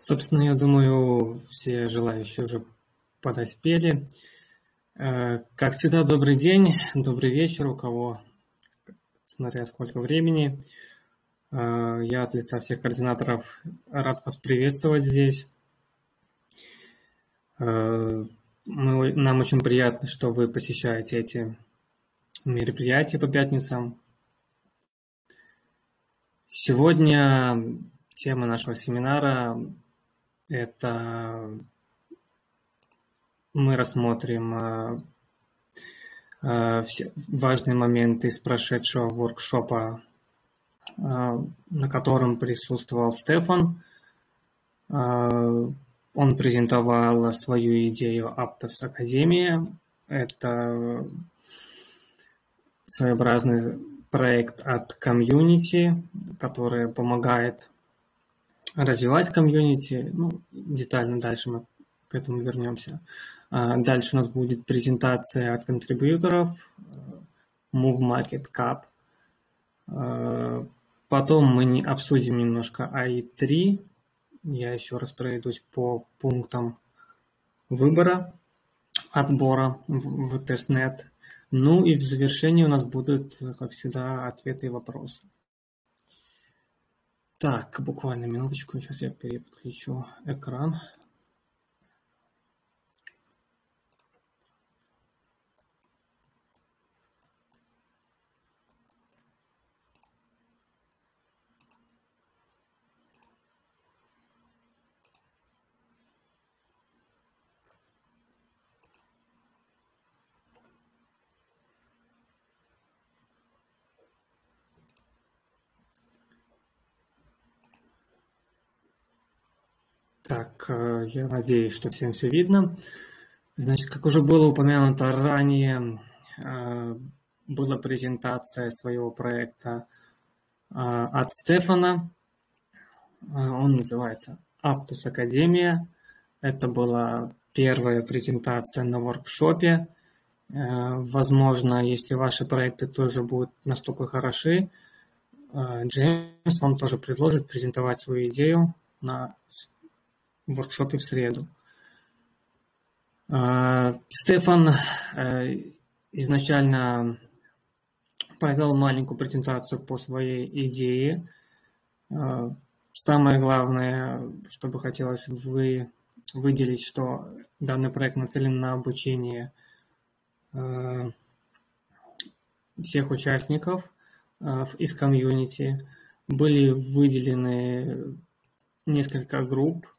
Собственно, я думаю, все желающие уже подоспели. Э, как всегда, добрый день, добрый вечер, у кого, смотря сколько времени. Э, я от лица всех координаторов рад вас приветствовать здесь. Э, нам очень приятно, что вы посещаете эти мероприятия по пятницам. Сегодня тема нашего семинара это мы рассмотрим э, э, все важные моменты из прошедшего воркшопа, э, на котором присутствовал Стефан. Он презентовал свою идею Aptos Академия. Это своеобразный проект от комьюнити, который помогает развивать комьюнити. Ну, детально дальше мы к этому вернемся. А, дальше у нас будет презентация от контрибьюторов, Move Market Cup. А, потом мы не обсудим немножко AI3. Я еще раз пройдусь по пунктам выбора, отбора в тестнет. Ну и в завершении у нас будут, как всегда, ответы и вопросы. Так, буквально минуточку, сейчас я переключу экран. Так, э, я надеюсь, что всем все видно. Значит, как уже было упомянуто ранее, э, была презентация своего проекта э, от Стефана. Он называется Aptus Академия. Это была первая презентация на воркшопе. Возможно, если ваши проекты тоже будут настолько хороши, Джеймс вам тоже предложит презентовать свою идею на воркшопе в среду. А, Стефан э, изначально провел маленькую презентацию по своей идее. А, самое главное, что бы хотелось вы, выделить, что данный проект нацелен на обучение э, всех участников э, из комьюнити. Были выделены несколько групп –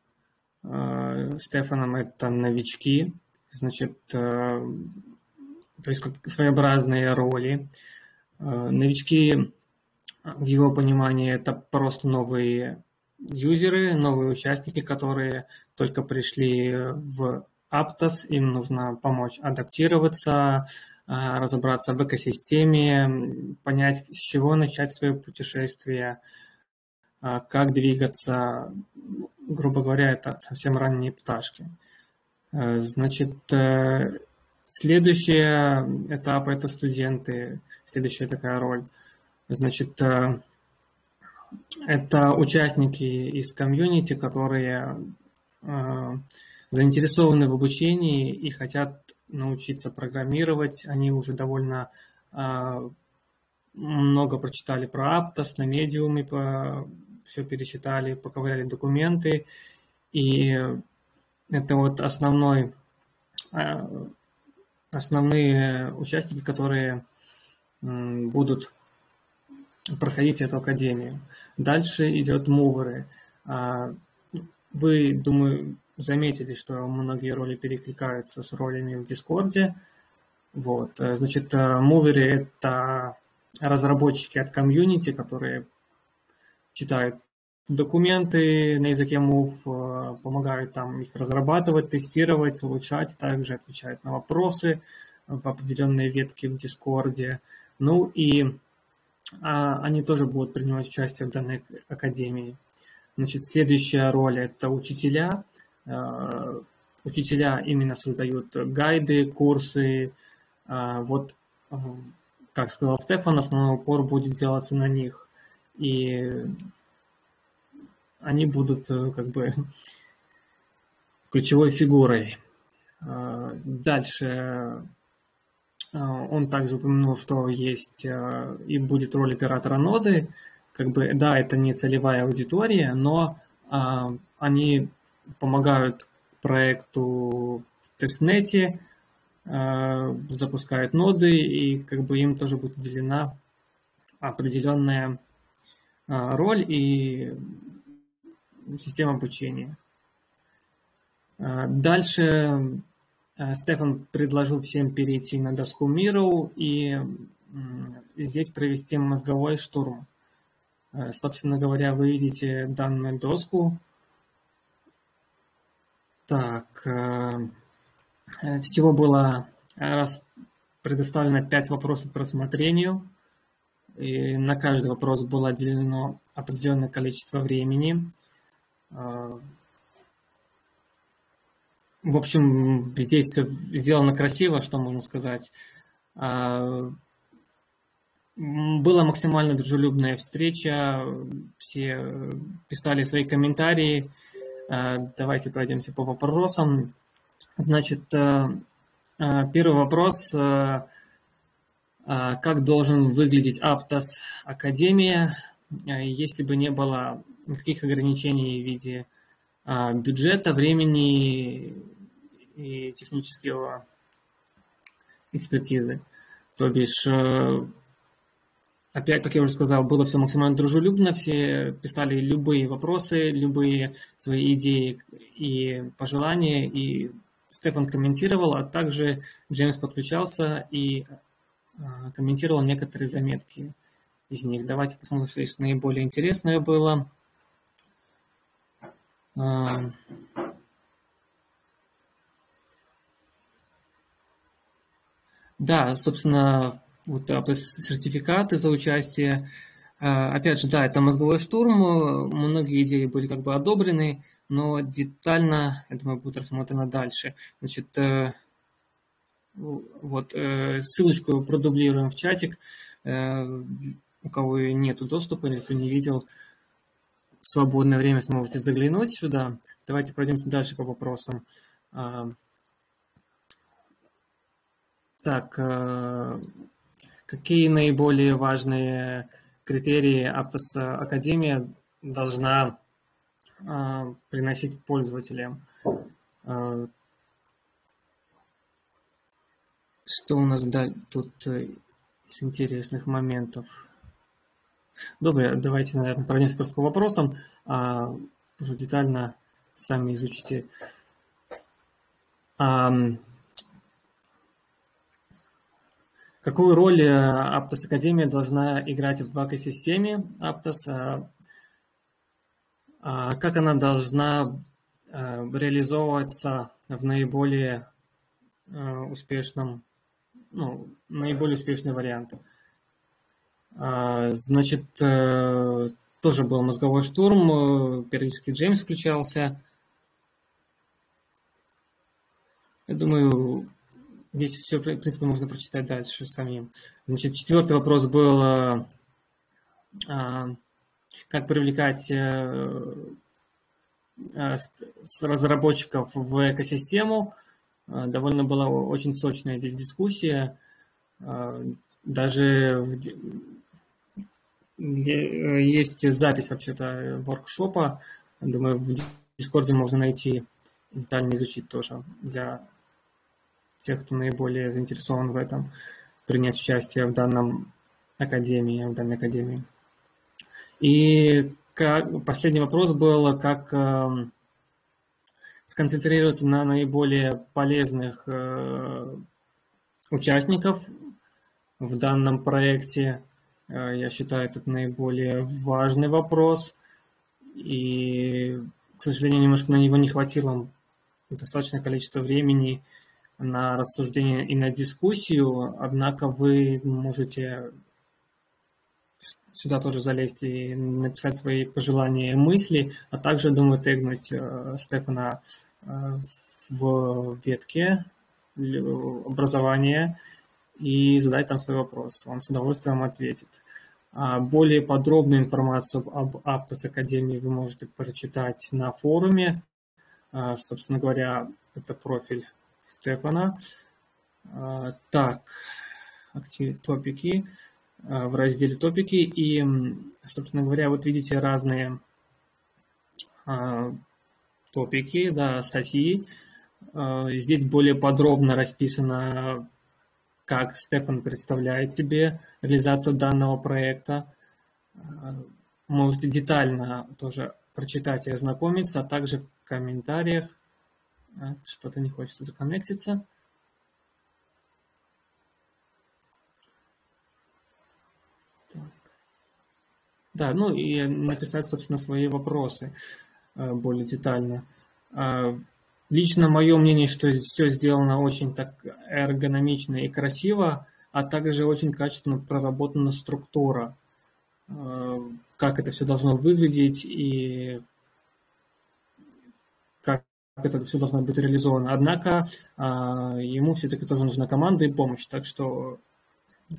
Стефаном это новички, значит, э, то есть как своеобразные роли. Э, новички, в его понимании, это просто новые юзеры, новые участники, которые только пришли в Aptos, им нужно помочь адаптироваться, разобраться в экосистеме, понять, с чего начать свое путешествие, как двигаться, грубо говоря, это совсем ранние пташки. Э, значит, э, следующий этап – это студенты, следующая такая роль. Значит, э, это участники из комьюнити, которые заинтересованы в обучении и хотят научиться программировать. Они уже довольно много прочитали про Aptos, на медиуме все перечитали, поковыряли документы, и это вот основной, а, основные участники, которые будут проходить эту академию. Дальше идет муверы. А, вы, думаю, заметили, что многие роли перекликаются с ролями в Дискорде. Вот. Значит, муверы – это разработчики от комьюнити, которые читают документы на языке Move, э, помогают там их разрабатывать, тестировать, улучшать, также отвечают на вопросы в определенные ветки в Дискорде. Ну и а, они тоже будут принимать участие в данной академии. Значит, следующая роль – это учителя. Э, учителя именно создают гайды, курсы. Э, вот, как сказал Стефан, основной упор будет делаться на них. И они будут как бы ключевой фигурой. Дальше он также упомянул, что есть и будет роль оператора ноды. Как бы, да, это не целевая аудитория, но они помогают проекту в тестнете, э, запускают ноды, и как бы им тоже будет уделена определенная э, роль и система обучения. Э, дальше Стефан предложил всем перейти на доску Miro и здесь провести мозговой штурм. Собственно говоря, вы видите данную доску, так, всего было предоставлено 5 вопросов к рассмотрению. И на каждый вопрос было отделено определенное количество времени. Э, в общем, здесь все сделано красиво, что можно сказать. Была максимально дружелюбная встреча, все писали свои комментарии, Э, давайте пройдемся по вопросам. Значит, э, э, первый вопрос. Как должен выглядеть Aptos Академия, если бы не было никаких ограничений в виде бюджета, времени и технического экспертизы? То бишь, Опять, как я уже сказал, было все максимально дружелюбно, все писали любые вопросы, любые свои идеи и пожелания, и Стефан комментировал, а также Джеймс подключался и а, комментировал некоторые заметки из них. Давайте посмотрим, что наиболее интересное было. А, да, собственно, вот сертификаты за участие. А, опять же, да, это мозговой штурм, многие идеи были как бы одобрены, но детально, я думаю, будет рассмотрено дальше. Значит, э, вот, э, ссылочку продублируем в чатик. Э, у кого нету доступа или кто не видел, в свободное время сможете заглянуть сюда. Давайте пройдемся дальше по вопросам. А, так, Какие наиболее важные критерии Aptos Академия должна э, приносить пользователям? Э, что у нас да, тут э, из интересных моментов? Добрый, давайте, наверное, пройдемся просто по вопросам, а уже детально сами изучите. Какую роль Aptos Академия должна играть в экосистеме Aptos? А, а как она должна а, реализовываться в наиболее успешном, ну, наиболее успешный вариант? Значит, э, тоже был мозговой штурм, периодически Джеймс включался. Я думаю, Здесь все, в принципе, можно прочитать дальше самим. Значит, четвертый вопрос был, а, а, как привлекать а, разработчиков в экосистему. Довольно была очень сочная здесь дискуссия. Даже есть запись вообще-то воркшопа. Думаю, в Дискорде можно найти детально изучить тоже для тех, кто наиболее заинтересован в этом, принять участие в данном академии, в данной академии. И как, последний вопрос был, как э, сконцентрироваться на наиболее полезных э, участников в данном проекте. Э, я считаю, это наиболее важный вопрос. И, к сожалению, немножко на него не хватило достаточное количество времени на рассуждение и на дискуссию, однако вы можете сюда тоже залезть и написать свои пожелания и мысли, а также, думаю, тегнуть э, Стефана э, в ветке образования и задать там свой вопрос. Он с удовольствием ответит. А более подробную информацию об Aptos Академии вы можете прочитать на форуме. А, собственно говоря, это профиль Стефана. А, так, топики в разделе топики. И, собственно говоря, вот видите разные топики, да, статьи. Здесь более подробно расписано как Стефан представляет себе реализацию данного проекта. Можете детально тоже прочитать и ознакомиться, а также в комментариях. Что-то не хочется законнектиться. Так. Да, ну и написать, собственно, свои вопросы э, более детально. А, Лично мое мнение, что все сделано очень так эргономично и красиво, а также очень качественно проработана структура, э, как это все должно выглядеть и как это все должно быть реализовано. Однако а, ему все-таки тоже нужна команда и помощь, так что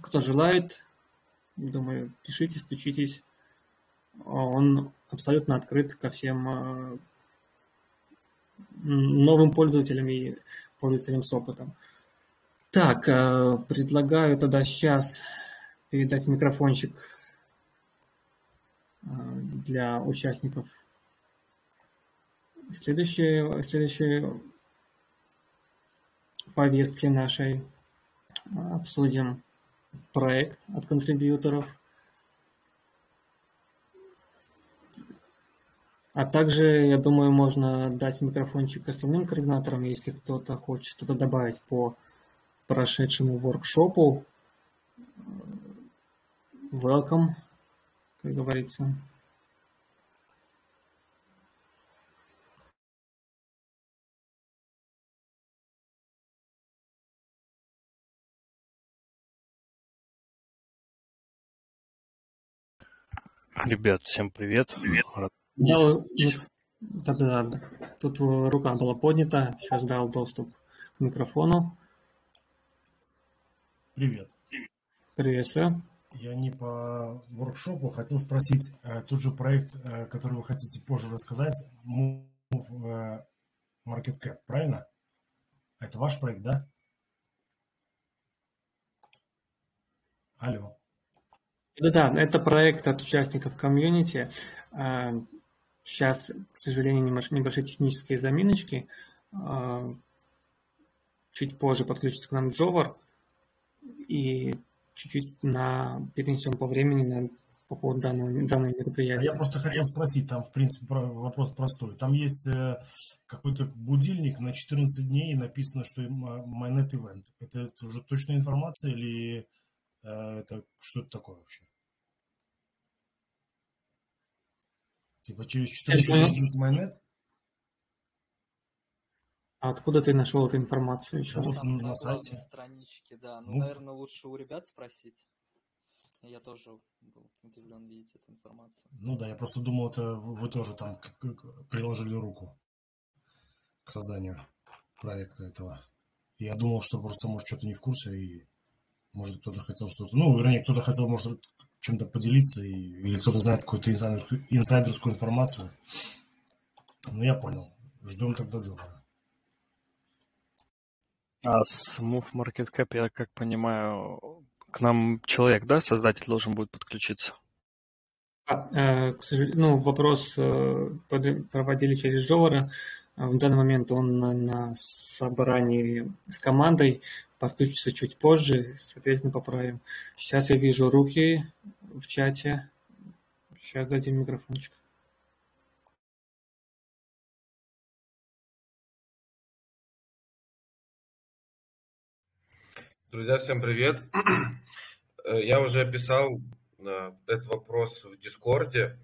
кто желает, думаю, пишите, стучитесь. Он абсолютно открыт ко всем э, новым пользователям и пользователям с опытом. Так, э, предлагаю тогда сейчас передать микрофончик э, для участников следующей, следующей повестки нашей. Обсудим проект от контрибьюторов. А также, я думаю, можно дать микрофончик остальным координаторам, если кто-то хочет что-то добавить по прошедшему воркшопу. Welcome, как говорится. Ребят, всем привет. Привет. Рад я, да, да, да. Тут рука была поднята, сейчас дал доступ к микрофону. Привет. Приветствую. Я не по воркшопу, хотел спросить, э, тот же проект, э, который вы хотите позже рассказать, Move э, Market Cap, правильно? Это ваш проект, да? Алло. Да-да, это проект от участников комьюнити. Сейчас, к сожалению, небольшие технические заминочки. А, чуть позже подключится к нам Джовар. И чуть-чуть на, перенесем по времени на, по поводу данного, данного мероприятия. А я просто хотел спросить, там, в принципе, вопрос простой. Там есть э, какой-то будильник на 14 дней, и написано, что Майнет Event. Это уже точная информация или э, это что-то такое вообще? Типа через 14 будет майонез? А откуда ты нашел эту информацию еще раз? На, на сайте. страничке, да. Ну, ну, наверное, лучше у ребят спросить. Я тоже был удивлен видеть эту информацию. Ну да, я просто думал, это вы тоже там приложили руку к созданию проекта этого. И я думал, что просто, может, что-то не в курсе, и может кто-то хотел что-то... Ну, вернее, кто-то хотел, может, чем-то поделиться, и, или кто-то знает какую-то инсайдерскую, инсайдерскую информацию. Ну, я понял. Ждем тогда Джокера. А с Move Market Cap, я как понимаю, к нам человек, да, создатель должен будет подключиться? А, э, к сожалению, ну, вопрос э, проводили через Джовара. В данный момент он на собрании с командой подключится чуть позже, соответственно, поправим. Сейчас я вижу руки в чате. Сейчас дадим микрофончик. Друзья, всем привет. Э, я уже описал э, этот вопрос в Дискорде.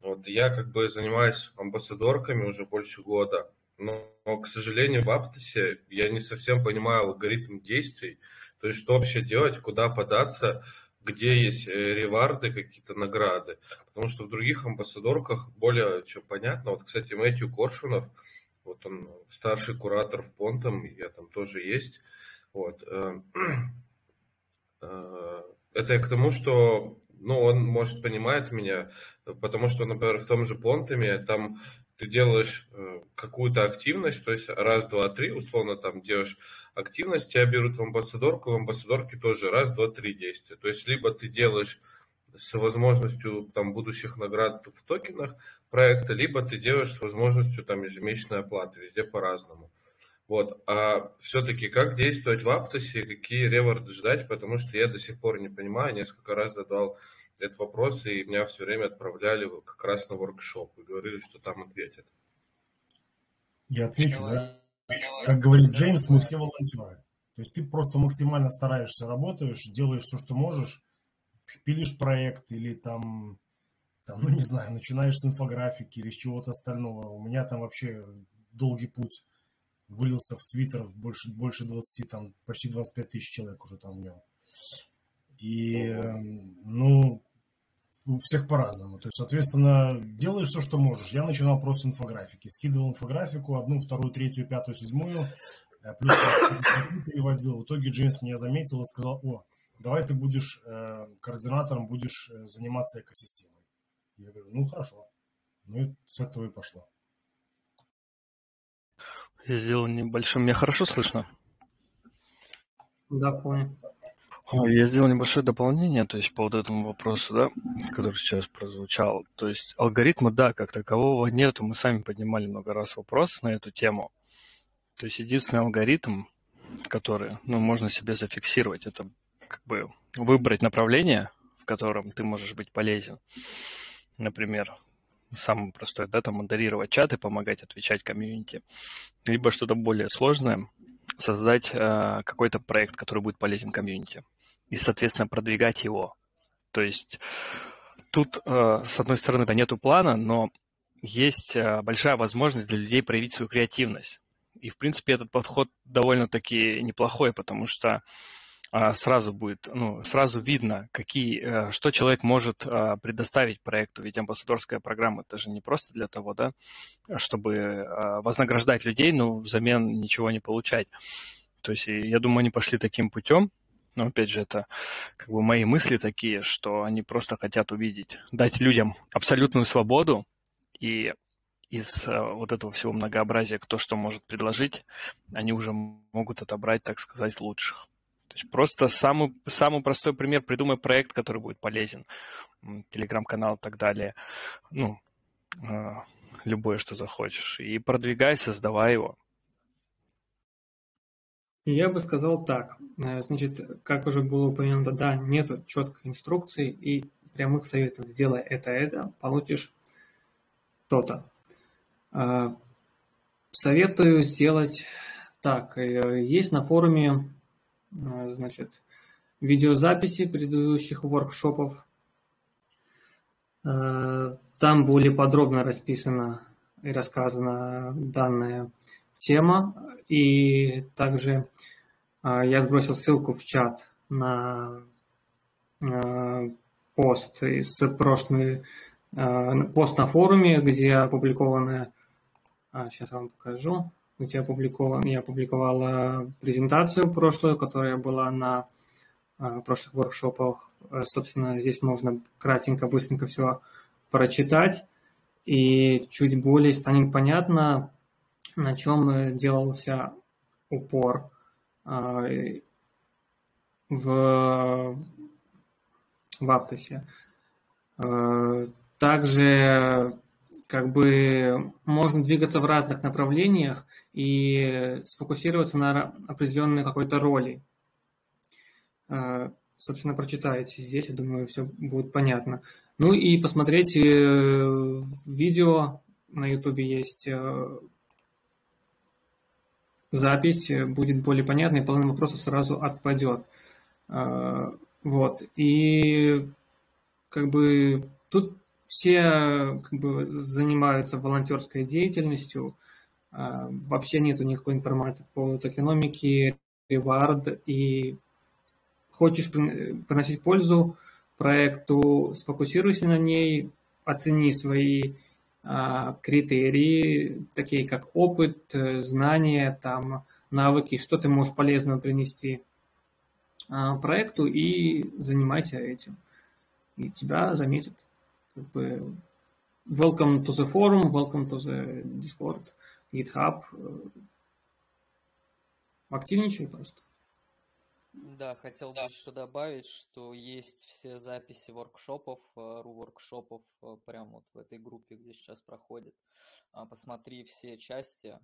Вот, я как бы занимаюсь амбассадорками уже больше года но, к сожалению, в Аптосе я не совсем понимаю алгоритм действий, то есть что вообще делать, куда податься, где есть э, реварды, какие-то награды. Потому что в других амбассадорках более чем понятно. Вот, кстати, Мэтью Коршунов, вот он старший куратор в Понтом, я там тоже есть. Вот. Э, э, это к тому, что ну, он, может, понимает меня, потому что, например, в том же Понтами там ты делаешь э, какую-то активность, то есть раз, два, три, условно там делаешь активность, тебя берут в амбассадорку, в амбассадорке тоже раз, два, три действия. То есть либо ты делаешь с возможностью там будущих наград в токенах проекта, либо ты делаешь с возможностью там ежемесячной оплаты, везде по-разному. Вот. А все-таки как действовать в Аптосе, какие реворды ждать, потому что я до сих пор не понимаю, несколько раз задал этот вопрос, и меня все время отправляли как раз на воркшоп и говорили, что там ответят. Я отвечу, да? Как говорит Джеймс, мы все волонтеры. То есть ты просто максимально стараешься, работаешь, делаешь все, что можешь, пилишь проект или там, там, ну не знаю, начинаешь с инфографики или с чего-то остального. У меня там вообще долгий путь вылился в Твиттер в больше, больше 20, там, почти 25 тысяч человек уже там в нем. И, эм, ну, у всех по-разному. То есть, соответственно, делаешь все, что можешь. Я начинал просто с инфографики. Скидывал инфографику, одну, вторую, третью, пятую, седьмую. Э, плюс переводил. В итоге Джеймс меня заметил и сказал, о, давай ты будешь э, координатором, будешь э, заниматься экосистемой. Я говорю, ну, хорошо. Ну, и с этого и пошло. Я сделал небольшой... Меня хорошо слышно? Да, понял. Я сделал небольшое дополнение, то есть по вот этому вопросу, да, который сейчас прозвучал. То есть алгоритма, да, как такового нету. Мы сами поднимали много раз вопрос на эту тему. То есть единственный алгоритм, который, ну, можно себе зафиксировать, это как бы выбрать направление, в котором ты можешь быть полезен. Например, самое простое, да, там модерировать чаты, помогать отвечать комьюнити, либо что-то более сложное, создать э, какой-то проект, который будет полезен комьюнити, и, соответственно, продвигать его. То есть тут, э, с одной стороны, да, нету плана, но есть э, большая возможность для людей проявить свою креативность. И, в принципе, этот подход довольно-таки неплохой, потому что а, сразу будет, ну, сразу видно, какие, э, что человек может предоставить проекту. Ведь амбассадорская программа это же не просто для того, да, чтобы вознаграждать людей, но взамен ничего не получать. То есть я думаю, они пошли таким путем, но опять же, это как бы мои мысли такие, что они просто хотят увидеть, дать людям абсолютную свободу и из вот этого всего многообразия, кто что может предложить, они уже могут отобрать, так сказать, лучших. То есть просто самый, самый простой пример, придумай проект, который будет полезен, телеграм-канал и так далее, ну, а, любое, что захочешь, и продвигай, создавай его. Я бы сказал так. Э, значит, как уже было упомянуто, да, нету четкой инструкции и прямых советов. Сделай это, это, получишь то-то. Э, советую сделать так. Э, есть на форуме значит, видеозаписи предыдущих воркшопов. Там более подробно расписана и рассказана данная тема. И также а, я сбросил ссылку в чат на пост из прошлой пост на форуме, где опубликованы, сейчас вам покажу, где опубликован, я опубликовала презентацию прошлую, которая была на а, прошлых воркшопах. Э, собственно, здесь можно кратенько, быстренько все прочитать, и чуть более станет понятно, на чем делался упор а, в, в Аптосе. Э, также как бы можно двигаться в разных направлениях и сфокусироваться на определенной какой-то роли. А, собственно, прочитаете здесь, я думаю, все будет понятно. Ну и посмотреть э, видео на YouTube есть э, запись, будет более понятно, и половина вопросов сразу отпадет. А, вот. И как бы тут все как бы, занимаются волонтерской деятельностью, а, вообще нету никакой информации по поводу токеномики, ревард, и хочешь приносить пользу проекту, сфокусируйся на ней, оцени свои критерии, такие как опыт, знания, там, навыки, что ты можешь полезного принести а, проекту и занимайся этим. и тебя заметят. Как бы welcome to the forum, welcome to the Discord, GitHub. Активничай просто. Да, хотел бы еще добавить, что есть все записи воркшопов, э, ру-воркшопов, э, прямо вот в этой группе, где сейчас проходит. А, посмотри все части.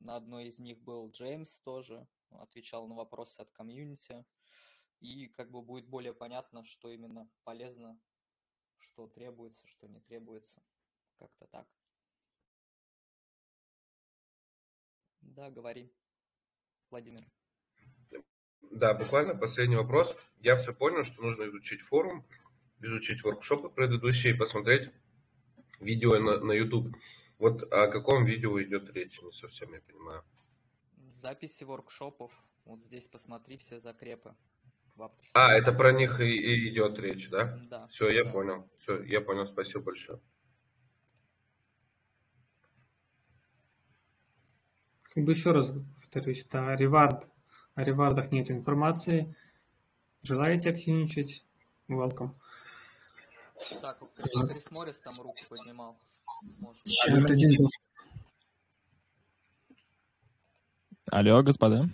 На одной из них был Джеймс тоже, отвечал на вопросы от комьюнити. И как бы будет более понятно, что именно полезно, что требуется, что не требуется. Как-то так. Да, говори, Владимир. Да, буквально последний вопрос. Я все понял, что нужно изучить форум, изучить воркшопы предыдущие, посмотреть видео на, на YouTube. Вот о каком видео идет речь, не совсем я понимаю. Записи воркшопов. Вот здесь посмотри все закрепы. А, это про них и, и идет речь, да? Да. Все, я да. понял. Все, я понял. Спасибо большое. Как бы еще раз повторюсь, это ревард о ревардах нет информации. Желаете активничать? Welcome. Так, Крис Моррис там руку поднимал. Может. Сейчас один был. Алло, господа.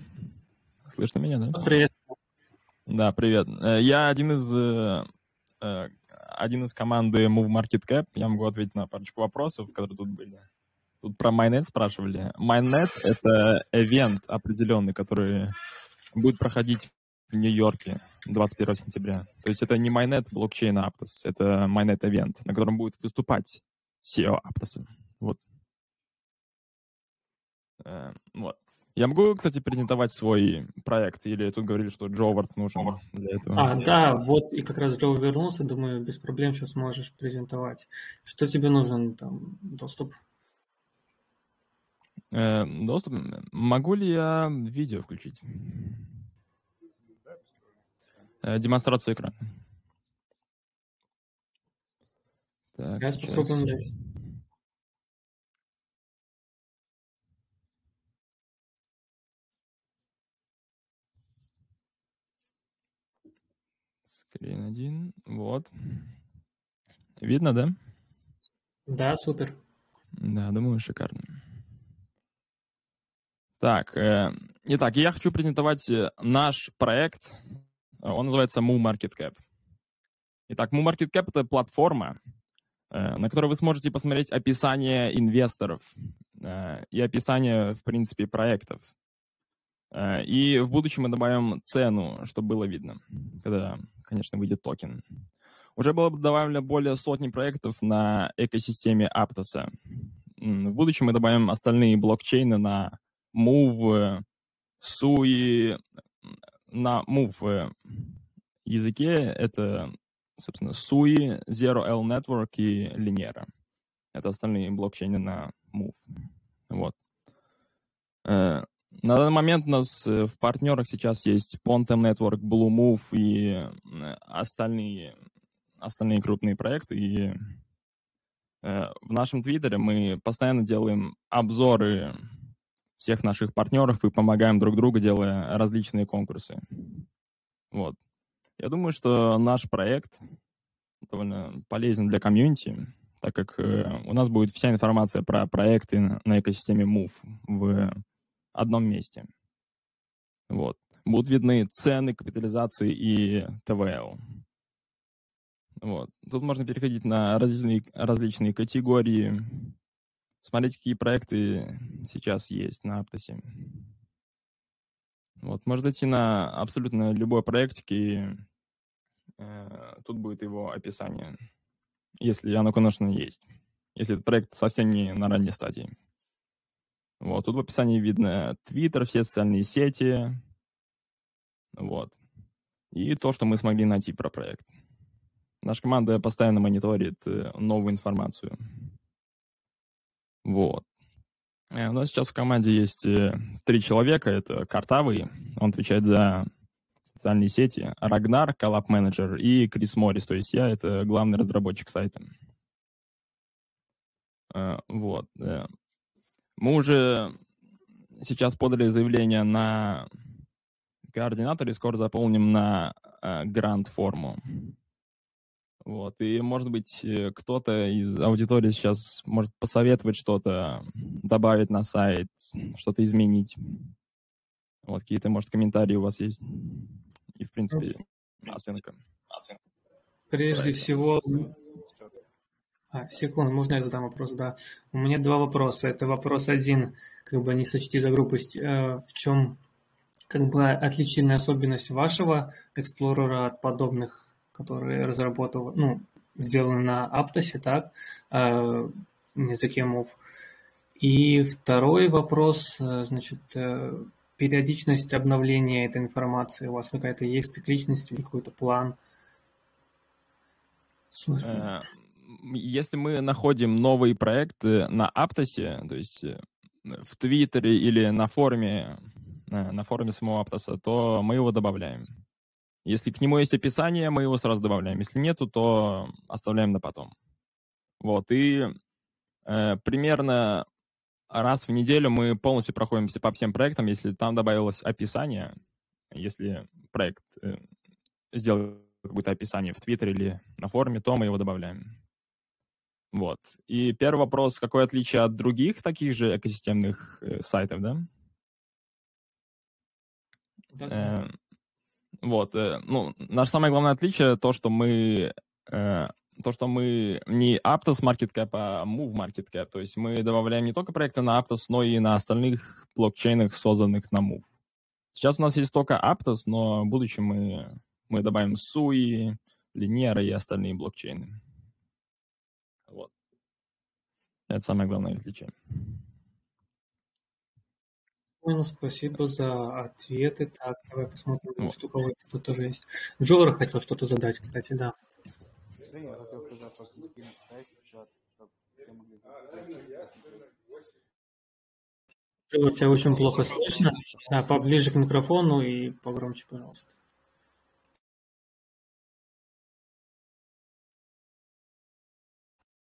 Слышно меня, да? Привет. Да, привет. Э, я один из э, э, один из команды Move Market Cap. Я могу ответить на парочку вопросов, которые тут были. Тут про Майнет спрашивали. Майнет — это эвент определенный, который будет проходить в Нью-Йорке 21 сентября. То есть это не Майнет блокчейн Aptos, это Майнет эвент, на котором будет выступать SEO Aptos. Вот. Вот. Я могу, кстати, презентовать свой проект, или тут говорили, что Джовард нужен для этого? А, да, вот и как раз Джо вернулся, думаю, без проблем сейчас можешь презентовать. Что тебе нужен там доступ? Э, доступ. Могу ли я видео включить? Э, демонстрацию экрана. Так, сейчас, сейчас. попробуем дать. Скрин один. Вот. Видно, да? Да, супер. Да, думаю, шикарно. Так, э, итак, я хочу презентовать э, наш проект. Он называется Moo Market Cap. Итак, Moo Market Cap — это платформа, э, на которой вы сможете посмотреть описание инвесторов э, и описание, в принципе, проектов. Э, и в будущем мы добавим цену, чтобы было видно, когда, конечно, выйдет токен. Уже было добавлено более сотни проектов на экосистеме Aptos. В будущем мы добавим остальные блокчейны на move, sui, на move языке это, собственно, sui, Zero L Network и Linera. Это остальные блокчейны на move. Вот. На данный момент у нас в партнерах сейчас есть Pontem Network, Blue Move и остальные, остальные крупные проекты. И в нашем твиттере мы постоянно делаем обзоры всех наших партнеров и помогаем друг другу, делая различные конкурсы. Вот. Я думаю, что наш проект довольно полезен для комьюнити, так как э, у нас будет вся информация про проекты на, экосистеме Move в одном месте. Вот. Будут видны цены, капитализации и ТВЛ. Вот. Тут можно переходить на различные, различные категории, смотреть, какие проекты сейчас есть на Аптосе. Вот, можно зайти на абсолютно любой проектик, и э, тут будет его описание, если оно, конечно, есть. Если этот проект совсем не на ранней стадии. Вот, тут в описании видно Twitter, все социальные сети, вот, и то, что мы смогли найти про проект. Наша команда постоянно мониторит э, новую информацию. Вот. Э, у нас сейчас в команде есть э, три человека. Это Картавый, он отвечает за социальные сети, Рагнар, коллаб-менеджер, и Крис Моррис, то есть я, это главный разработчик сайта. Э, вот. Мы уже сейчас подали заявление на координатор и скоро заполним на грант-форму. Вот, и, может быть, э, кто-то из аудитории сейчас может посоветовать что-то, добавить на сайт, что-то изменить. Вот, какие-то, может, комментарии у вас есть. И, в принципе, оценка. Прежде всего... А, секунду, можно я задам вопрос? Да. У меня два вопроса. Это вопрос один, как бы не сочти за грубость. Э, в чем как бы отличительная особенность вашего эксплорера от подобных которые разработал, ну, сделаны на Aptos, так, э, языке Move. И второй вопрос, э, значит, э, периодичность обновления этой информации. У вас какая-то есть цикличность или какой-то план? Слушай. Если мы находим новые проекты на Aptos, то есть в Твиттере или на форуме, на форуме самого Aptos, то мы его добавляем. Если к нему есть описание, мы его сразу добавляем. Если нету, то оставляем на потом. Вот, и э, примерно раз в неделю мы полностью проходимся по всем проектам, если там добавилось описание, если проект э, сделал какое-то описание в Твиттере или на форуме, то мы его добавляем. Вот. И первый вопрос, какое отличие от других таких же экосистемных э, сайтов, да? Да. Вот, э, ну, наше самое главное отличие то, что мы э, то, что мы не Aptos Market Cap, а Move Market Cap. То есть мы добавляем не только проекты на Aptos, но и на остальных блокчейнах, созданных на Move. Сейчас у нас есть только Aptos, но в будущем мы, мы добавим SUI, Linear и остальные блокчейны. Вот. Это самое главное отличие. Ну, спасибо за ответы. Так, давай посмотрим, вот. что у кого тут тоже есть. Джовер хотел что-то задать, кстати, да. Да, я хотел сказать, просто закинуть в чат, чтобы все могли Джовер, тебя очень плохо слышно. Да, поближе к микрофону и погромче, пожалуйста.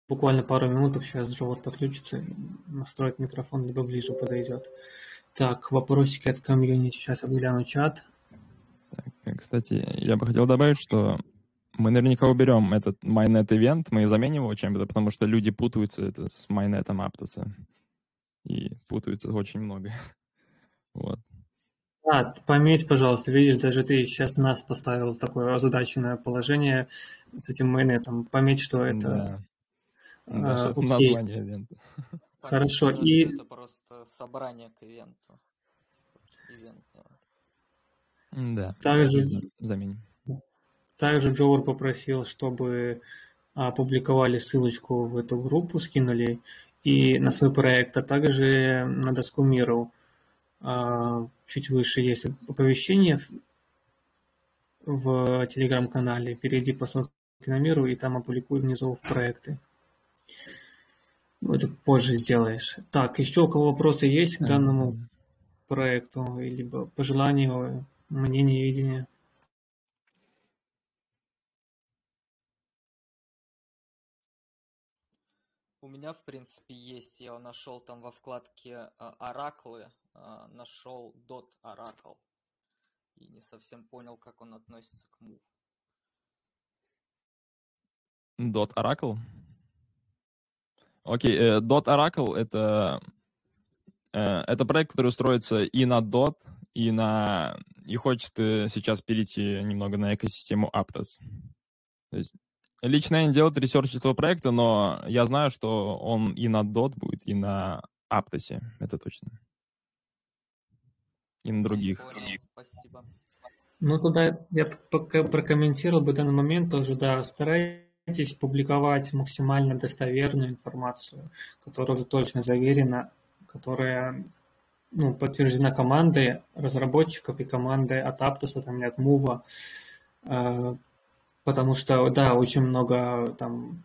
Буквально пару минуток сейчас Джовер подключится, настроит микрофон, либо ближе подойдет. Так, вопросики от комьюнити. Сейчас обгляну чат. Так, кстати, я бы хотел добавить, что мы наверняка уберем этот Майнет ивент, мы заменим его чем-то, потому что люди путаются это с майнетом Аптоса. И путаются очень много. Вот. А, пометь, пожалуйста, видишь, даже ты сейчас нас поставил в такое озадаченное положение с этим майнетом. Пометь, что это... Да. Да, а, название ивента. Хорошо, и... Это просто собрание к ивенту. Ивент, да. Также... Заменим. Также Джовар попросил, чтобы опубликовали ссылочку в эту группу, скинули и на свой проект, а также на доску миру. А, чуть выше есть оповещение в телеграм-канале. Перейди по ссылке на миру и там опубликуй внизу в проекты. Ну, это позже сделаешь. Так, еще у кого вопросы есть к данному проекту, либо пожелания, мнения, видения? У меня, в принципе, есть. Я нашел там во вкладке Ораклы, нашел dot Oracle. И не совсем понял, как он относится к Move. Dot Oracle? Окей, okay, Dot Oracle это, э, это проект, который строится и на Dot, и на и хочет э, сейчас перейти немного на экосистему Aptos. То есть лично я не делаю research этого проекта, но я знаю, что он и на Dot будет, и на Aptos, это точно. И на других. Понял, спасибо. Ну, туда я пока прокомментировал бы данный момент тоже, да, стараюсь Старайтесь публиковать максимально достоверную информацию, которая уже точно заверена, которая ну, подтверждена командой разработчиков и командой от Aptos, там, или от Move, э, потому что, да, очень много там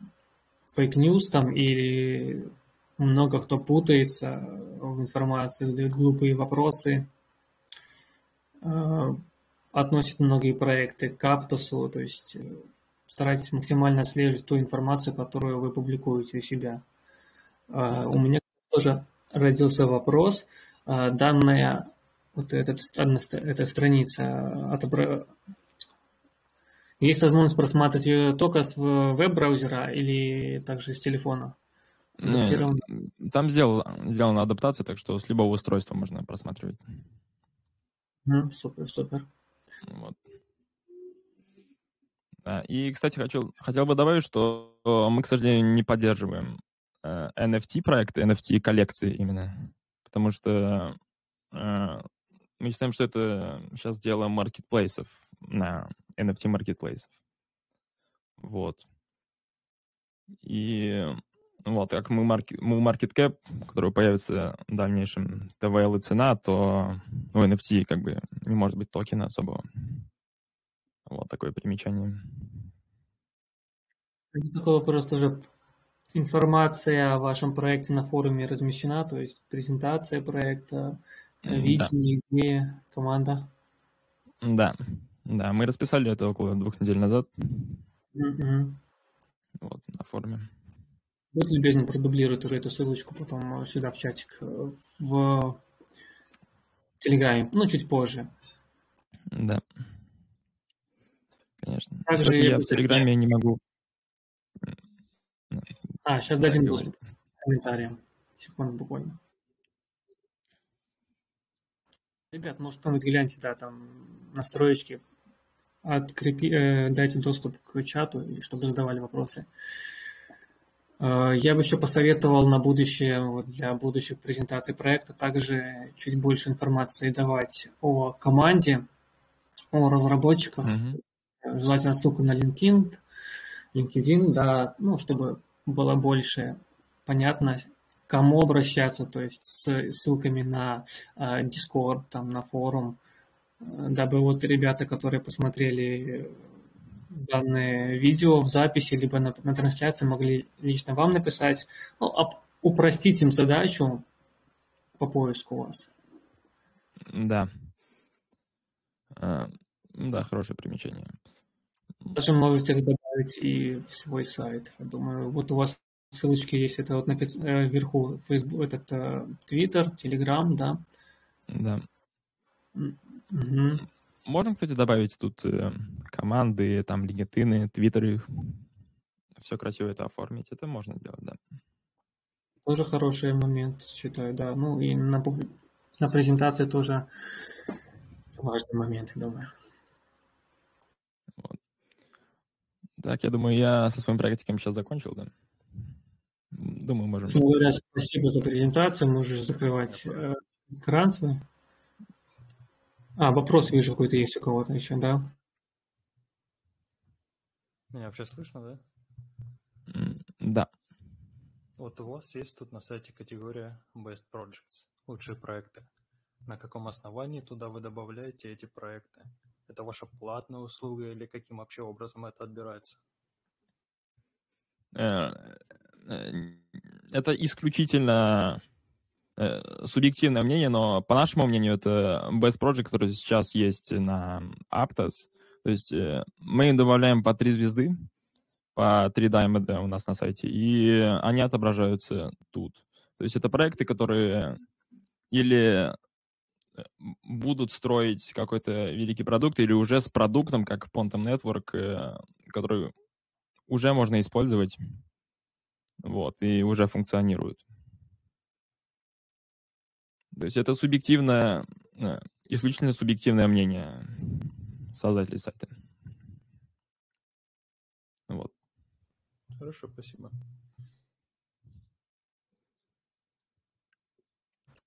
fake news там или много кто путается в информации, задает глупые вопросы, э, относит многие проекты к Аптосу, то есть старайтесь максимально отслеживать ту информацию, которую вы публикуете у себя. А, у меня тоже родился вопрос. А, данная вот эта, эта страница отобра... Есть возможность просматривать ее только с веб-браузера или также с телефона? Не, там сделал, сделана адаптация, так что с любого устройства можно просматривать. Mm, супер, супер. Вот. Да, и, кстати, хочу, хотел бы добавить, что мы, к сожалению, не поддерживаем э, NFT-проекты, NFT-коллекции именно, потому что э, мы считаем, что это сейчас дело маркетплейсов, на NFT-маркетплейсов. Вот. И вот, как мы, марки, мы market cap, который появится в дальнейшем TVL и цена, то у NFT как бы не может быть токена особого. Вот такое примечание. Это такой вопрос тоже. Информация о вашем проекте на форуме размещена, то есть презентация проекта, видение, да. идея, команда? Да, да, мы расписали это около двух недель назад. Mm-hmm. Вот, на форуме. Будь любезен, продублируй уже эту ссылочку потом сюда в чатик э, в Телеграме, ну, чуть позже. Да. Конечно. Также я в Телеграме не могу... А, сейчас дадим доступ к комментариям. Секунду буквально. Ребят, может, там гляньте, да, там настроечки, открепи, э, дайте доступ к чату, чтобы задавали вопросы. Э, я бы еще посоветовал на будущее, вот для будущих презентаций проекта, также чуть больше информации давать о команде, о разработчиках. Mm-hmm. Желательно ссылку на LinkedIn, LinkedIn, да, ну, чтобы было больше понятно, кому обращаться, то есть с ссылками на э, Discord, там, на форум, э, дабы вот ребята, которые посмотрели данное видео в записи, либо на, на трансляции могли лично вам написать, ну, об, упростить им задачу по поиску вас. Да. Да, хорошее примечание. Даже можете добавить и в свой сайт. Я думаю, вот у вас ссылочки есть, это вот на э, вверху Facebook, этот Twitter, Telegram, да? Да. Угу. Можем, кстати, добавить тут э, команды, там, линкедины, твиттеры. Все красиво это оформить. Это можно сделать, да. Тоже хороший момент, считаю, да. Ну и на, на презентации тоже важный момент, я думаю. Вот. Так, я думаю, я со своим проектиком сейчас закончил, да? Думаю, можем. Говоря, спасибо за презентацию. Можешь закрывать экран свой. А, вопрос вижу какой-то есть у кого-то еще, да? Меня вообще слышно, да? Да. Вот у вас есть тут на сайте категория Best Projects, лучшие проекты. На каком основании туда вы добавляете эти проекты? Это ваша платная услуга или каким вообще образом это отбирается? Э, э, это исключительно Э, субъективное мнение, но по нашему мнению это best project, который сейчас есть на Aptos. То есть мы им добавляем по три звезды, по три даймонда у нас на сайте, и они отображаются тут. То есть это проекты, которые или будут строить какой-то великий продукт, или уже с продуктом, как Pontum Network, который уже можно использовать, вот, и уже функционирует. То есть это субъективное, э, исключительно субъективное мнение создателей сайта. Вот. Хорошо, спасибо.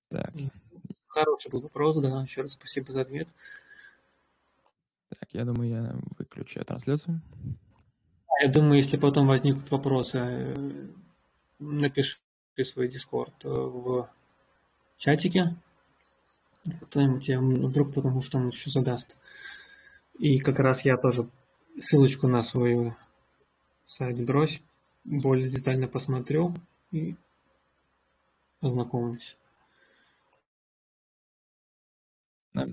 Так. Хороший был вопрос, да. Еще раз спасибо за ответ. Так, я думаю, я выключаю трансляцию. Я думаю, если потом возникнут вопросы, э, напиши свой дискорд э, в чатике. Кто-нибудь я вдруг, потому что он еще задаст. И как раз я тоже ссылочку на свой сайт брось, более детально посмотрю и ознакомлюсь.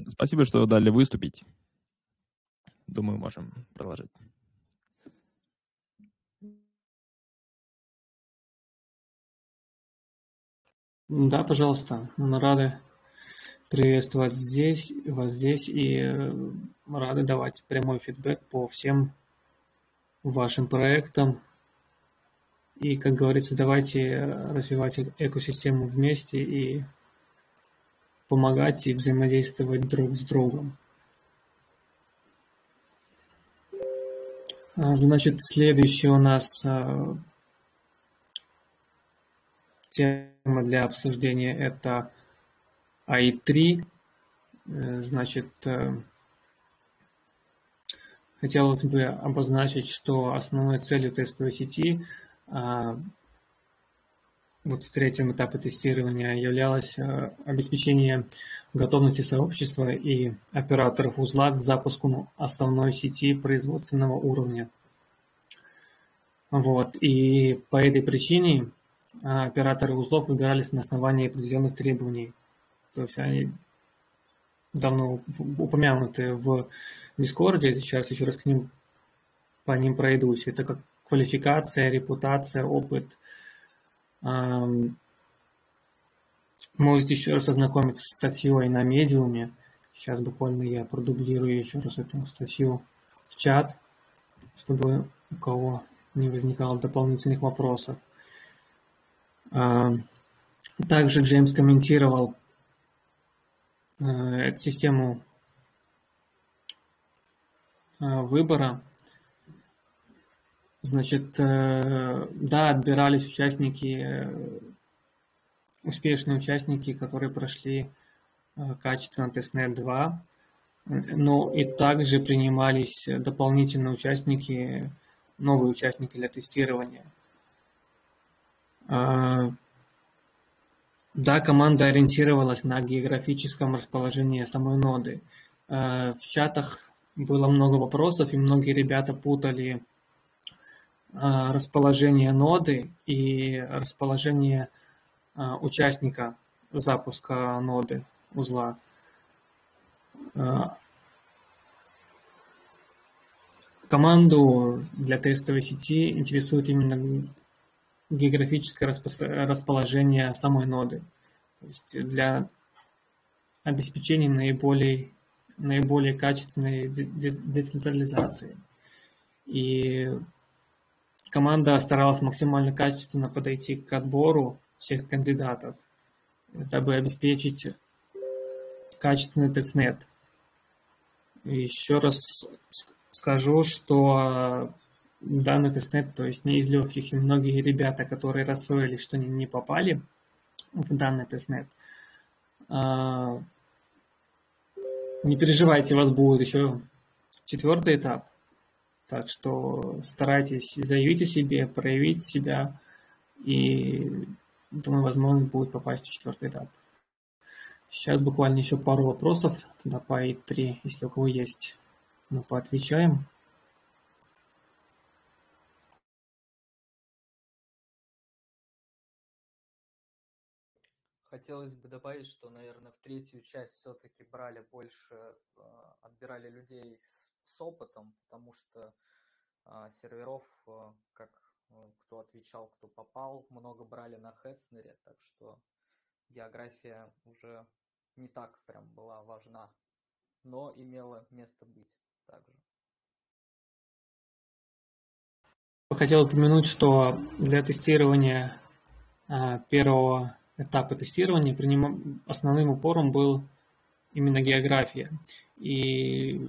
Спасибо, что дали выступить. Думаю, можем продолжить. Да, пожалуйста. Мы рады приветствовать здесь, вас здесь и э, рады давать прямой фидбэк по всем вашим проектом. И, как говорится, давайте развивать э- экосистему вместе и помогать и взаимодействовать друг с другом. А, Значит, следующий у нас а, тема для обсуждения это AI3. Э, Значит, э, хотелось бы обозначить, что основной целью тестовой сети а, вот в третьем этапе тестирования являлось а, обеспечение готовности сообщества и операторов узла к запуску основной сети производственного уровня. Вот. И по этой причине а, операторы узлов выбирались на основании определенных требований. То есть они давно упомянуты в Дискорде, сейчас еще раз к ним по ним пройдусь. Это как квалификация, репутация, опыт. Можете еще раз ознакомиться с статьей на медиуме. Сейчас буквально я продублирую еще раз эту статью в чат, чтобы у кого не возникало дополнительных вопросов. Также Джеймс комментировал э, систему э, выбора. Значит, э, да, отбирались участники, э, успешные участники, которые прошли э, качественно тестнет 2, но и также принимались дополнительные участники, новые участники для тестирования. Да, команда ориентировалась на географическом расположении самой ноды. В чатах было много вопросов, и многие ребята путали расположение ноды и расположение а, участника запуска ноды узла. А, Команду для тестовой сети интересует именно географическое распо- расположение самой ноды. То есть для обеспечения наиболее, наиболее качественной де- де- децентрализации. И команда старалась максимально качественно подойти к отбору всех кандидатов, дабы обеспечить качественный тестнет. Еще раз ск- скажу, что данный тестнет, то есть не из легких, и многие ребята, которые расстроились, что не попали в данный тестнет, а, не переживайте, у вас будет еще четвертый этап. Так что старайтесь, заявите себе, проявить себя, и думаю, возможность будет попасть в четвертый этап. Сейчас буквально еще пару вопросов туда по И3, если у кого есть, мы поотвечаем. Хотелось бы добавить, что, наверное, в третью часть все-таки брали больше, э, отбирали людей с, с опытом, потому что а, серверов, э, как э, кто отвечал, кто попал, много брали на Хеснере, так что география уже не так прям была важна, но имела место быть также. Хотел упомянуть, что для тестирования а, первого этапа тестирования основным упором был именно география. И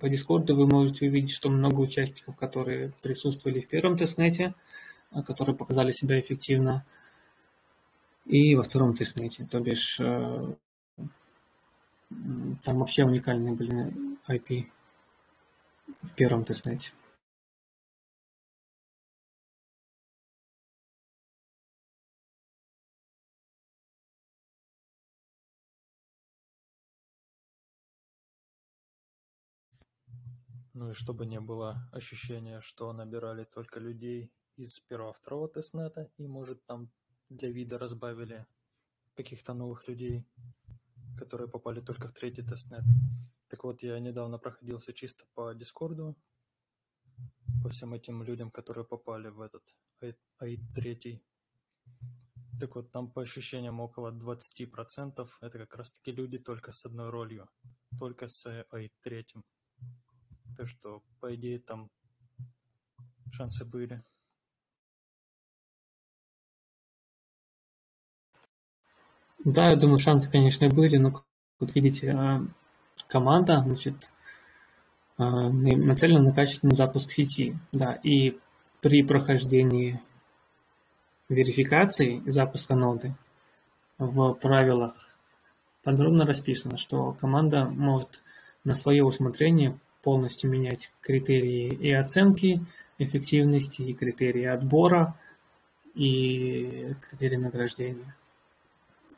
по Дискорду вы можете увидеть, что много участников, которые присутствовали в первом тестнете, а, которые показали себя эффективно, и во втором тестнете. То бишь э, там вообще уникальные были IP в первом тестнете. Ну и чтобы не было ощущения, что набирали только людей из первого-второго тестнета, и, может, там для вида разбавили каких-то новых людей, которые попали только в третий тестнет. Так вот, я недавно проходился чисто по Дискорду, по всем этим людям, которые попали в этот AIT3. Так вот, там по ощущениям около 20% это как раз-таки люди только с одной ролью, только с AI3. Так что, по идее, там шансы были? Да, я думаю, шансы, конечно, были, но, как видите, а, команда, значит, а, нацелена на качественный запуск сети. Да, и при прохождении верификации запуска ноды в правилах подробно расписано, что команда может на свое усмотрение полностью менять критерии и оценки эффективности, и критерии отбора, и критерии награждения.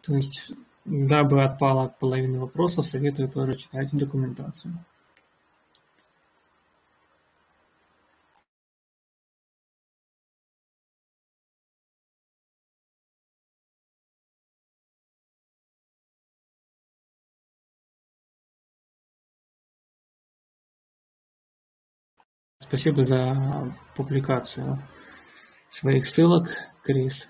То есть, дабы отпала половина вопросов, советую тоже читать документацию. Спасибо за публикацию своих ссылок, Крис.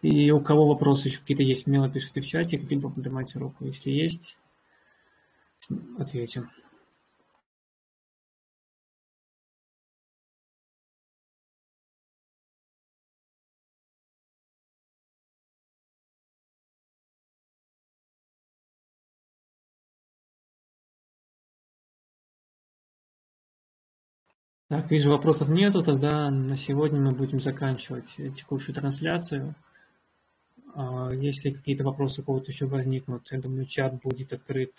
И у кого вопросы еще какие-то есть, смело пишите в чате, либо поднимайте руку. Если есть, ответим. Так, вижу, вопросов нету, тогда на сегодня мы будем заканчивать текущую трансляцию. А, если какие-то вопросы у кого-то еще возникнут, я думаю, чат будет открыт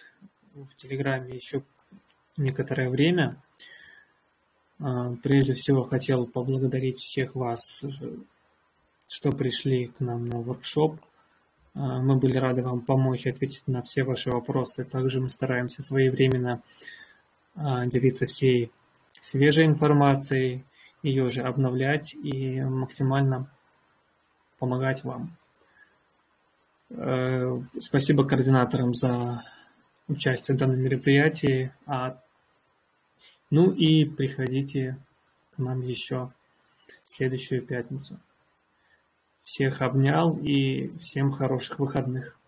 в Телеграме еще некоторое время. А, прежде всего, хотел поблагодарить всех вас, что пришли к нам на воркшоп. А, мы были рады вам помочь ответить на все ваши вопросы. Также мы стараемся своевременно делиться всей свежей информацией, ее же обновлять и максимально помогать вам. Э, спасибо координаторам за участие в данном мероприятии. А, ну и приходите к нам еще в следующую пятницу. Всех обнял и всем хороших выходных.